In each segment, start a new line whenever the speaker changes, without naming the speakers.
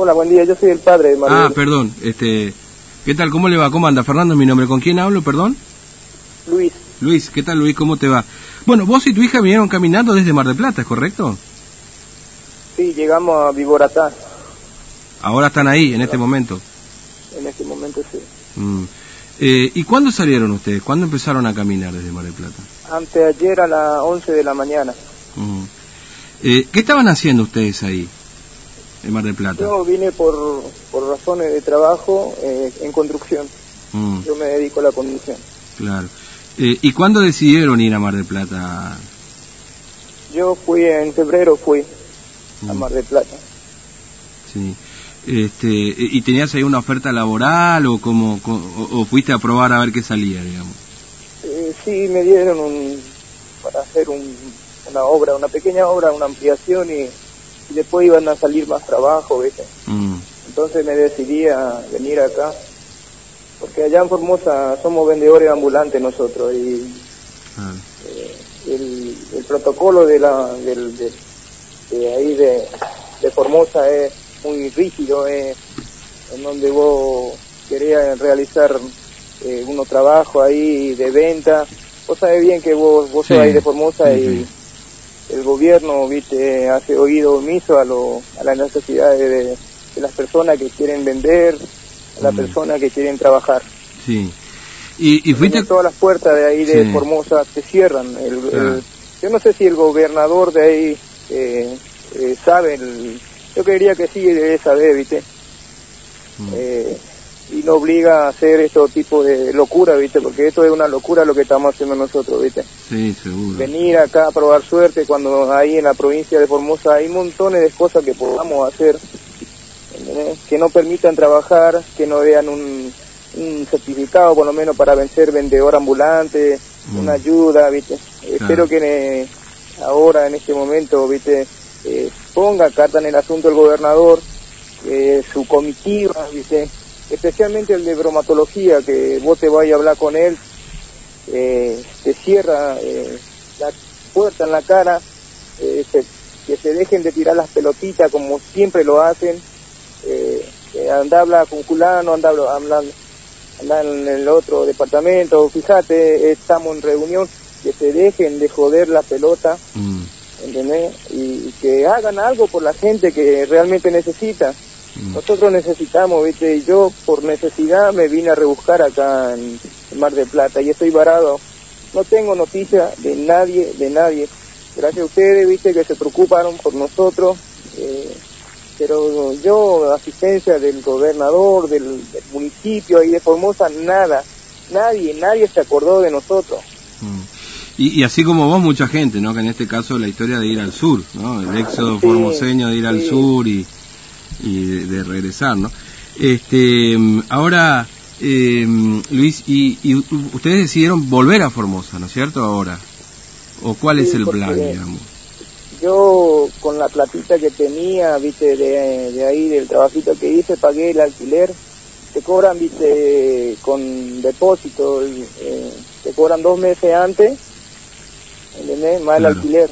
Hola, buen día, yo soy el padre de María.
Ah, perdón, este, ¿qué tal? ¿Cómo le va? ¿Cómo anda? Fernando es mi nombre. ¿Con quién hablo, perdón?
Luis.
Luis, ¿qué tal Luis? ¿Cómo te va? Bueno, vos y tu hija vinieron caminando desde Mar del Plata, ¿es correcto?
Sí, llegamos a Viboratá.
Ahora están ahí, en este momento.
En este momento sí.
Mm. Eh, ¿Y cuándo salieron ustedes? ¿Cuándo empezaron a caminar desde Mar del Plata?
Anteayer a las 11 de la mañana.
Mm. Eh, ¿Qué estaban haciendo ustedes ahí, Mar del Plata?
Yo vine por, por razones de trabajo eh, en construcción.
Mm,
Yo me dedico a la construcción.
claro. Eh, ¿Y cuándo decidieron ir a Mar del Plata?
Yo fui en febrero, fui a
Mm.
Mar del Plata.
Sí. Este, ¿Y tenías ahí una oferta laboral o, como, o, o fuiste a probar a ver qué salía, digamos?
Eh, sí, me dieron un, para hacer un, una obra, una pequeña obra, una ampliación y, y después iban a salir más trabajo, ¿viste?
Mm,
Entonces me decidí a venir acá, porque allá en Formosa somos vendedores ambulantes nosotros y
claro.
el, el protocolo de la del, de, de ahí de, de Formosa es muy rígido, es en donde vos querés realizar eh, unos trabajos ahí de venta, vos sabés bien que vos, vos
Sí,
sos ahí de Formosa y. el gobierno viste hace oído omiso a, lo, a las necesidades de, de las personas que quieren vender, a las
Mm.
personas que quieren trabajar.
Sí. ¿Y, y fuiste...?
Todas las puertas de ahí de
Sí.
Formosa se cierran. El- el- yo no sé si el gobernador de ahí eh, eh, sabe, el- yo creería que sí debe saber, ¿viste?
Mm,
Eh, y no obliga a hacer este tipo de locura, ¿viste? Porque esto es una locura lo que estamos haciendo nosotros, ¿viste?
Sí, seguro.
Venir acá a probar suerte cuando ahí en la provincia de Formosa hay montones de cosas que podamos hacer ¿entendés? que no permitan trabajar, que no vean un, un certificado por lo menos para vencer vendedor ambulante,
Mm.
una ayuda, ¿viste? Espero que eh, ahora en este momento, ¿viste? Eh, ponga carta en el asunto el gobernador, eh, su comitiva, ¿viste? Especialmente el de bromatología, que vos te vayas a hablar con él, eh, te cierra eh, la puerta en la cara, eh, se- que se dejen de tirar las pelotitas como siempre lo hacen, eh, anda a hablar con culano, anda a hablar- hablar- anda en el otro departamento, fíjate, estamos en reunión, que se dejen de joder la pelota,
Mm,
¿entendés? Y, y que hagan algo por la gente que realmente necesita. Nosotros necesitamos, ¿viste? Y yo por necesidad me vine a rebuscar acá en, en Mar del Plata y estoy varado. No tengo noticia de nadie, de nadie. Gracias a ustedes, ¿viste? Que se preocuparon por nosotros. eh, pero yo, asistencia del gobernador, del, del municipio y de Formosa, nada. Nadie, nadie se acordó de nosotros.
Mm. Y, y así como vos, mucha gente, ¿no? Que en este caso la historia de ir al sur, ¿no? El éxodo
Sí,
formoseño de ir al sur y, y de, de regresar, ¿no? Este, ahora, eh, Luis, y, y ustedes decidieron volver a Formosa, ¿no es cierto? Ahora. ¿O cuál es el plan, digamos?
Yo con la platita que tenía, viste, de, de ahí, del trabajito que hice, pagué el alquiler. Te cobran, viste, con depósito, eh, te cobran dos meses antes, ¿entendés? Más
Claro.
el alquiler.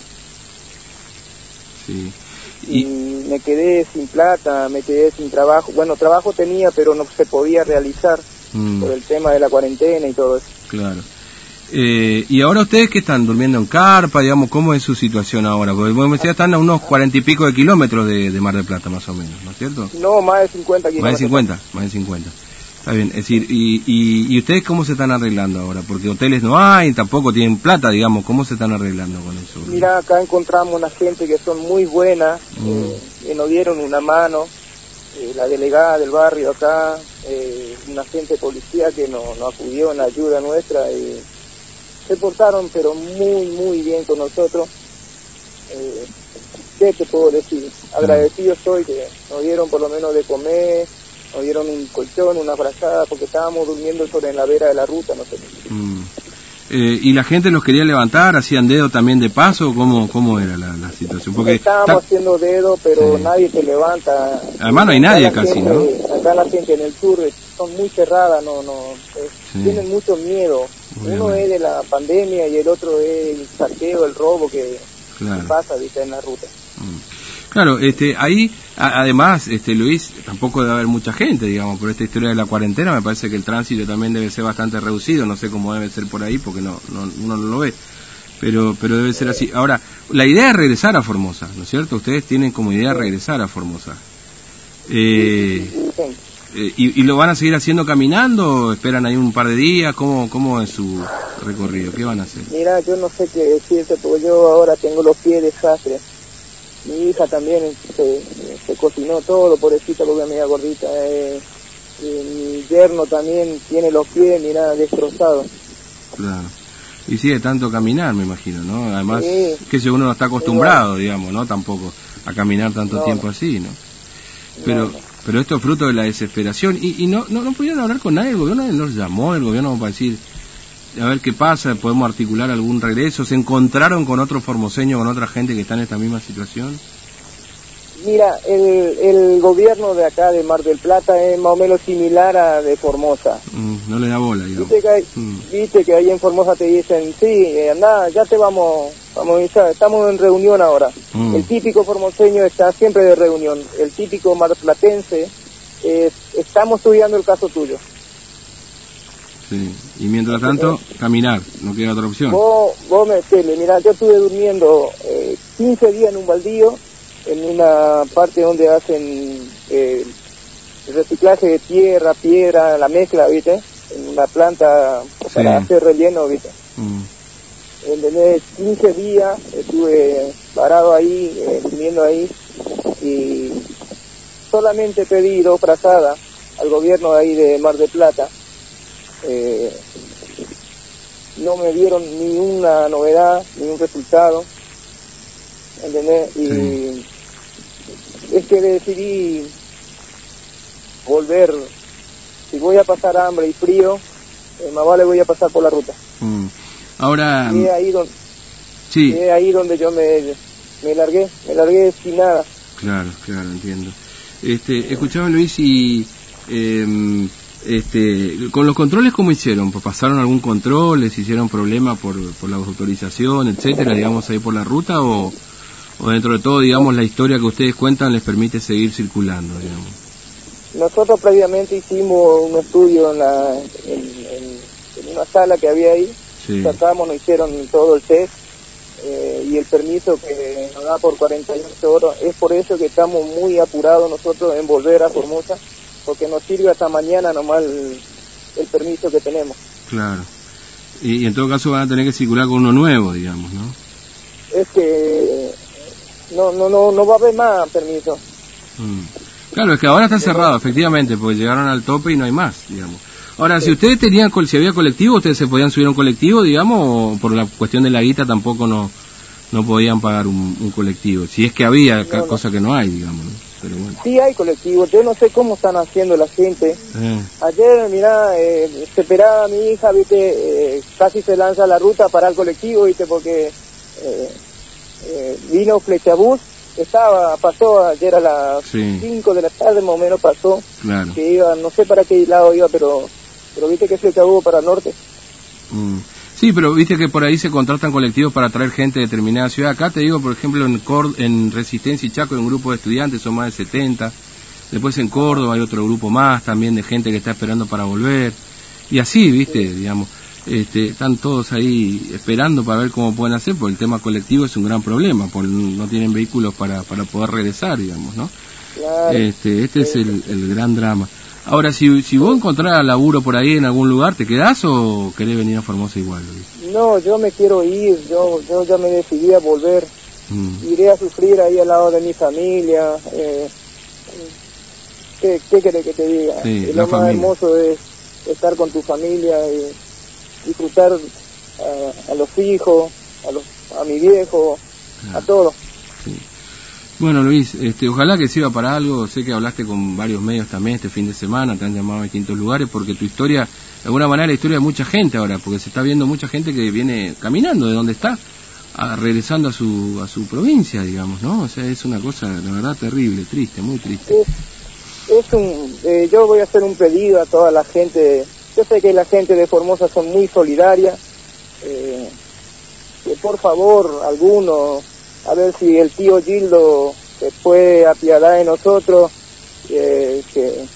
Sí.
Y,
Y,
me quedé sin plata, me quedé sin trabajo. Bueno, trabajo tenía, pero no se podía realizar
mm,
por el tema de la cuarentena y todo eso.
claro. Eh, y ahora ustedes que están durmiendo en carpa, digamos, ¿cómo es su situación ahora? Porque vos me decías, están a unos cuarenta y pico de kilómetros de, de Mar del Plata, más o menos, ¿no es cierto?
No, más de 50
Más de
kilómetros.
50, más de 50. Está bien, es decir, y, y, ¿y ustedes cómo se están arreglando ahora? Porque hoteles no hay, tampoco tienen plata, digamos, ¿cómo se están arreglando con eso?
Mira, acá encontramos una gente que son muy buenas,
Mm.
eh, que nos dieron una mano, eh, la delegada del barrio acá, eh, una agente policía que nos, nos acudió en ayuda nuestra y se portaron pero muy, muy bien con nosotros. Eh, ¿Qué te puedo decir? Agradecido soy que nos dieron por lo menos de comer, nos dieron un colchón, una frazada, porque estábamos durmiendo sobre en la vera de la ruta, no sé.
Mm. Eh, ¿Y la gente los quería levantar? ¿Hacían dedo también de paso? ¿Cómo, cómo era la, la situación? Porque
Estábamos
ta-
haciendo dedo, pero
Sí.
nadie se levanta.
Además no hay nadie casi,
gente- Acá la gente en el sur son muy cerradas, no, no, eh,
Sí.
tienen mucho miedo. Uno es de la pandemia y el otro es el saqueo, el robo que, que pasa, viste, en la ruta.
Claro, este, ahí, además, este, Luis, tampoco debe haber mucha gente, digamos, por esta historia de la cuarentena, me parece que el tránsito también debe ser bastante reducido, no sé cómo debe ser por ahí, porque no, no uno no lo ve, pero, pero debe ser así. Ahora, la idea es regresar a Formosa, ¿no es cierto? Ustedes tienen como idea regresar a Formosa. Eh, eh, y, lo van a seguir haciendo caminando? ¿Esperan ahí un par de días? ¿Cómo, ¿Cómo es su recorrido? ¿Qué van a hacer?
Mira, yo no sé qué decirte, porque yo ahora tengo los pies de desastres mi hija también se, cocinó todo, pobrecita, porque es media gordita. Eh, mi yerno también tiene los pies, mira, destrozados.
Claro. Y sigue tanto caminar, me imagino, ¿no? Además, que si uno no está acostumbrado, digamos, ¿no? Tampoco a caminar tanto tiempo así, ¿no? Pero pero esto es fruto de la desesperación. Y, y no, no, no pudieron hablar con nadie, el gobierno nos llamó, el gobierno para decir, a ver qué pasa, podemos articular algún regreso. ¿Se encontraron con otro formoseño, con otra gente que está en esta misma situación?
Mira, el, el gobierno de acá de Mar del Plata es más o menos similar a de Formosa.
Mm, no le da bola, digamos.
Mm. Viste que, ahí en Formosa te dicen, sí, eh, anda, ya te vamos, vamos estamos en reunión ahora. Mm. El típico formoseño está siempre de reunión. El típico marplatense es, estamos estudiando el caso tuyo.
Sí. Y mientras tanto, caminar, no queda otra opción.
Vos, vos me yo estuve durmiendo eh, 15 días en un baldío, en una parte donde hacen eh, reciclaje de tierra, piedra, la mezcla, ¿viste? En una planta para hacer relleno, ¿viste? Mm. En 15 días estuve parado ahí, eh, durmiendo ahí, y solamente pedí dos frazadas al gobierno ahí de Mar de Plata, eh, no me dieron ni una novedad, ni un resultado, ¿entendés? Y es que decidí volver, si voy a pasar hambre y frío, eh, más vale voy a pasar por la ruta.
Mm. Ahora...
Y ahí donde, sí. ahí donde yo me, me largué, me largué sin nada.
Claro, claro, entiendo. Este, escuchaba Luis y... Eh, este, con los controles, ¿cómo hicieron? ¿Pasaron algún control? ¿Les hicieron problema por, por la autorización, etcétera, digamos, ahí por la ruta? O, o dentro de todo, digamos, la historia que ustedes cuentan les permite seguir circulando, digamos?
Nosotros previamente hicimos un estudio en, la, en, una sala que había ahí. Sí. Tratamos, nos hicieron todo el test eh, y el permiso que nos da por 48 horas. Es por eso que estamos muy apurados nosotros en volver a Formosa porque nos sirve hasta mañana nomás el, permiso que tenemos.
Claro. Y, en todo caso van a tener que circular con uno nuevo, digamos, ¿no?
Es que no, no, no, no va a haber más permiso.
Mm. Claro, es que ahora está cerrado, efectivamente, porque llegaron al tope y no hay más, digamos. Ahora, si ustedes tenían, si había colectivo, ustedes se podían subir a un colectivo, digamos, o por la cuestión de la guita tampoco no, no podían pagar un, colectivo. Si es que había, cosa que no hay, digamos.
Sí hay colectivos, yo no sé cómo están haciendo la gente. Eh. Ayer, mira, eh, se esperaba a mi hija, viste, eh, casi se lanza la ruta para el colectivo, viste, porque vino Flechabús, estaba, pasó ayer a las 5 de la tarde más o menos pasó, que iba, no sé para qué lado iba, pero, pero viste que Flechabús para el norte.
Mm. Sí, pero viste que por ahí se contratan colectivos para traer gente de determinada ciudad. Acá te digo, por ejemplo, en, en Resistencia y Chaco hay un grupo de estudiantes, son más de 70. Después en Córdoba hay otro grupo más también de gente que está esperando para volver. Y así, viste, digamos, este, están todos ahí esperando para ver cómo pueden hacer, porque el tema colectivo es un gran problema, porque no tienen vehículos para, para poder regresar, digamos, ¿no? Este, este es el, el gran drama. Ahora, si, si vos encontrás laburo por ahí en algún lugar, ¿te quedás o querés venir a Formosa igual?
No, yo me quiero ir, yo, yo ya me decidí a volver. Mm. Iré a sufrir ahí al lado de mi familia. Eh, ¿qué, ¿Qué querés que te diga? lo más hermoso es estar con tu familia y disfrutar a, los hijos, a, los, a mi viejo, a todos.
Bueno, Luis, este, ojalá que sirva para algo. Sé que hablaste con varios medios también este fin de semana, te han llamado a distintos lugares, porque tu historia, de alguna manera, la historia de mucha gente ahora, porque se está viendo mucha gente que viene caminando de donde está, regresando a su, a su provincia, digamos, ¿no? O sea, es una cosa, la verdad, terrible, triste, muy triste.
Es, un, eh, yo voy a hacer un pedido a toda la gente. Yo sé que la gente de Formosa son muy solidaria. Eh, que por favor, alguno a ver si el tío Gildo se puede apiadar de nosotros, que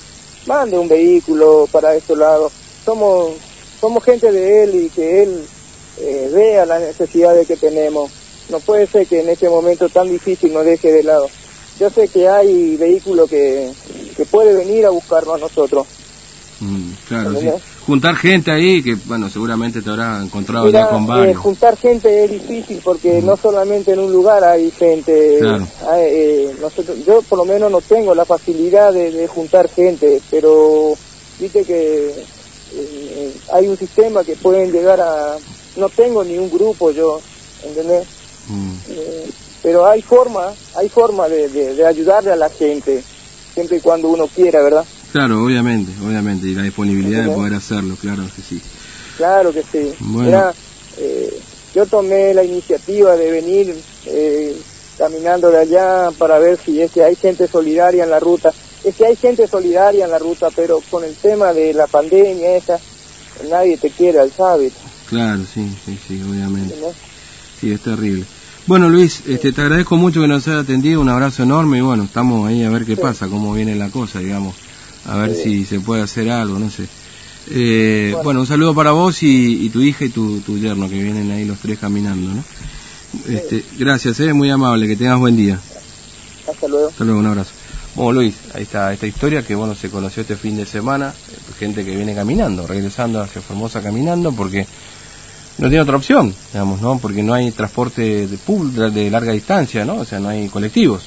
mande un vehículo para estos lados. Somos, somos gente de él y que él eh, vea las necesidades que tenemos. No puede ser que en este momento tan difícil nos deje de lado. Yo sé que hay vehículos que, que puede venir a buscarnos nosotros.
Mm, claro, sí. Juntar gente ahí, que bueno, seguramente te habrá encontrado ya con varios.
Eh, juntar gente es difícil porque mm. no solamente en un lugar hay gente.
Claro.
eh, nosotros, yo por lo menos no tengo la facilidad de, de juntar gente, pero viste que eh, hay un sistema que pueden llegar a... No tengo ni un grupo yo, ¿entendés?
Mm.
Eh, pero hay forma, hay forma de, de, de ayudarle a la gente, siempre y cuando uno quiera, ¿verdad?
Claro, obviamente, obviamente, y la disponibilidad de poder hacerlo, claro que sí.
Claro que sí.
Bueno.
Eh, yo tomé la iniciativa de venir eh, caminando de allá para ver si es que hay gente solidaria en la ruta. Es que hay gente solidaria en la ruta, pero con el tema de la pandemia esa, nadie te quiere al saber.
Claro, sí, sí, sí, obviamente. Sí, es terrible. Bueno, Luis, este, te agradezco mucho que nos hayas atendido, un abrazo enorme y bueno, estamos ahí a ver qué
Sí.
pasa, cómo viene la cosa, digamos, a ver
Sí.
si se puede hacer algo, no sé. Eh, bueno.
Bueno.
un saludo para vos y, y tu hija y tu, tu yerno, que vienen ahí los tres caminando, ¿no? Este, gracias, eh, muy amable, que tengas buen día.
Hasta luego.
Hasta luego, un abrazo. Bueno, Luis, ahí está esta historia que, bueno, se conoció este fin de semana, gente que viene caminando, regresando hacia Formosa caminando, porque no tiene otra opción, digamos, ¿no? Porque no hay transporte de, de larga distancia, ¿no? O sea, no hay colectivos.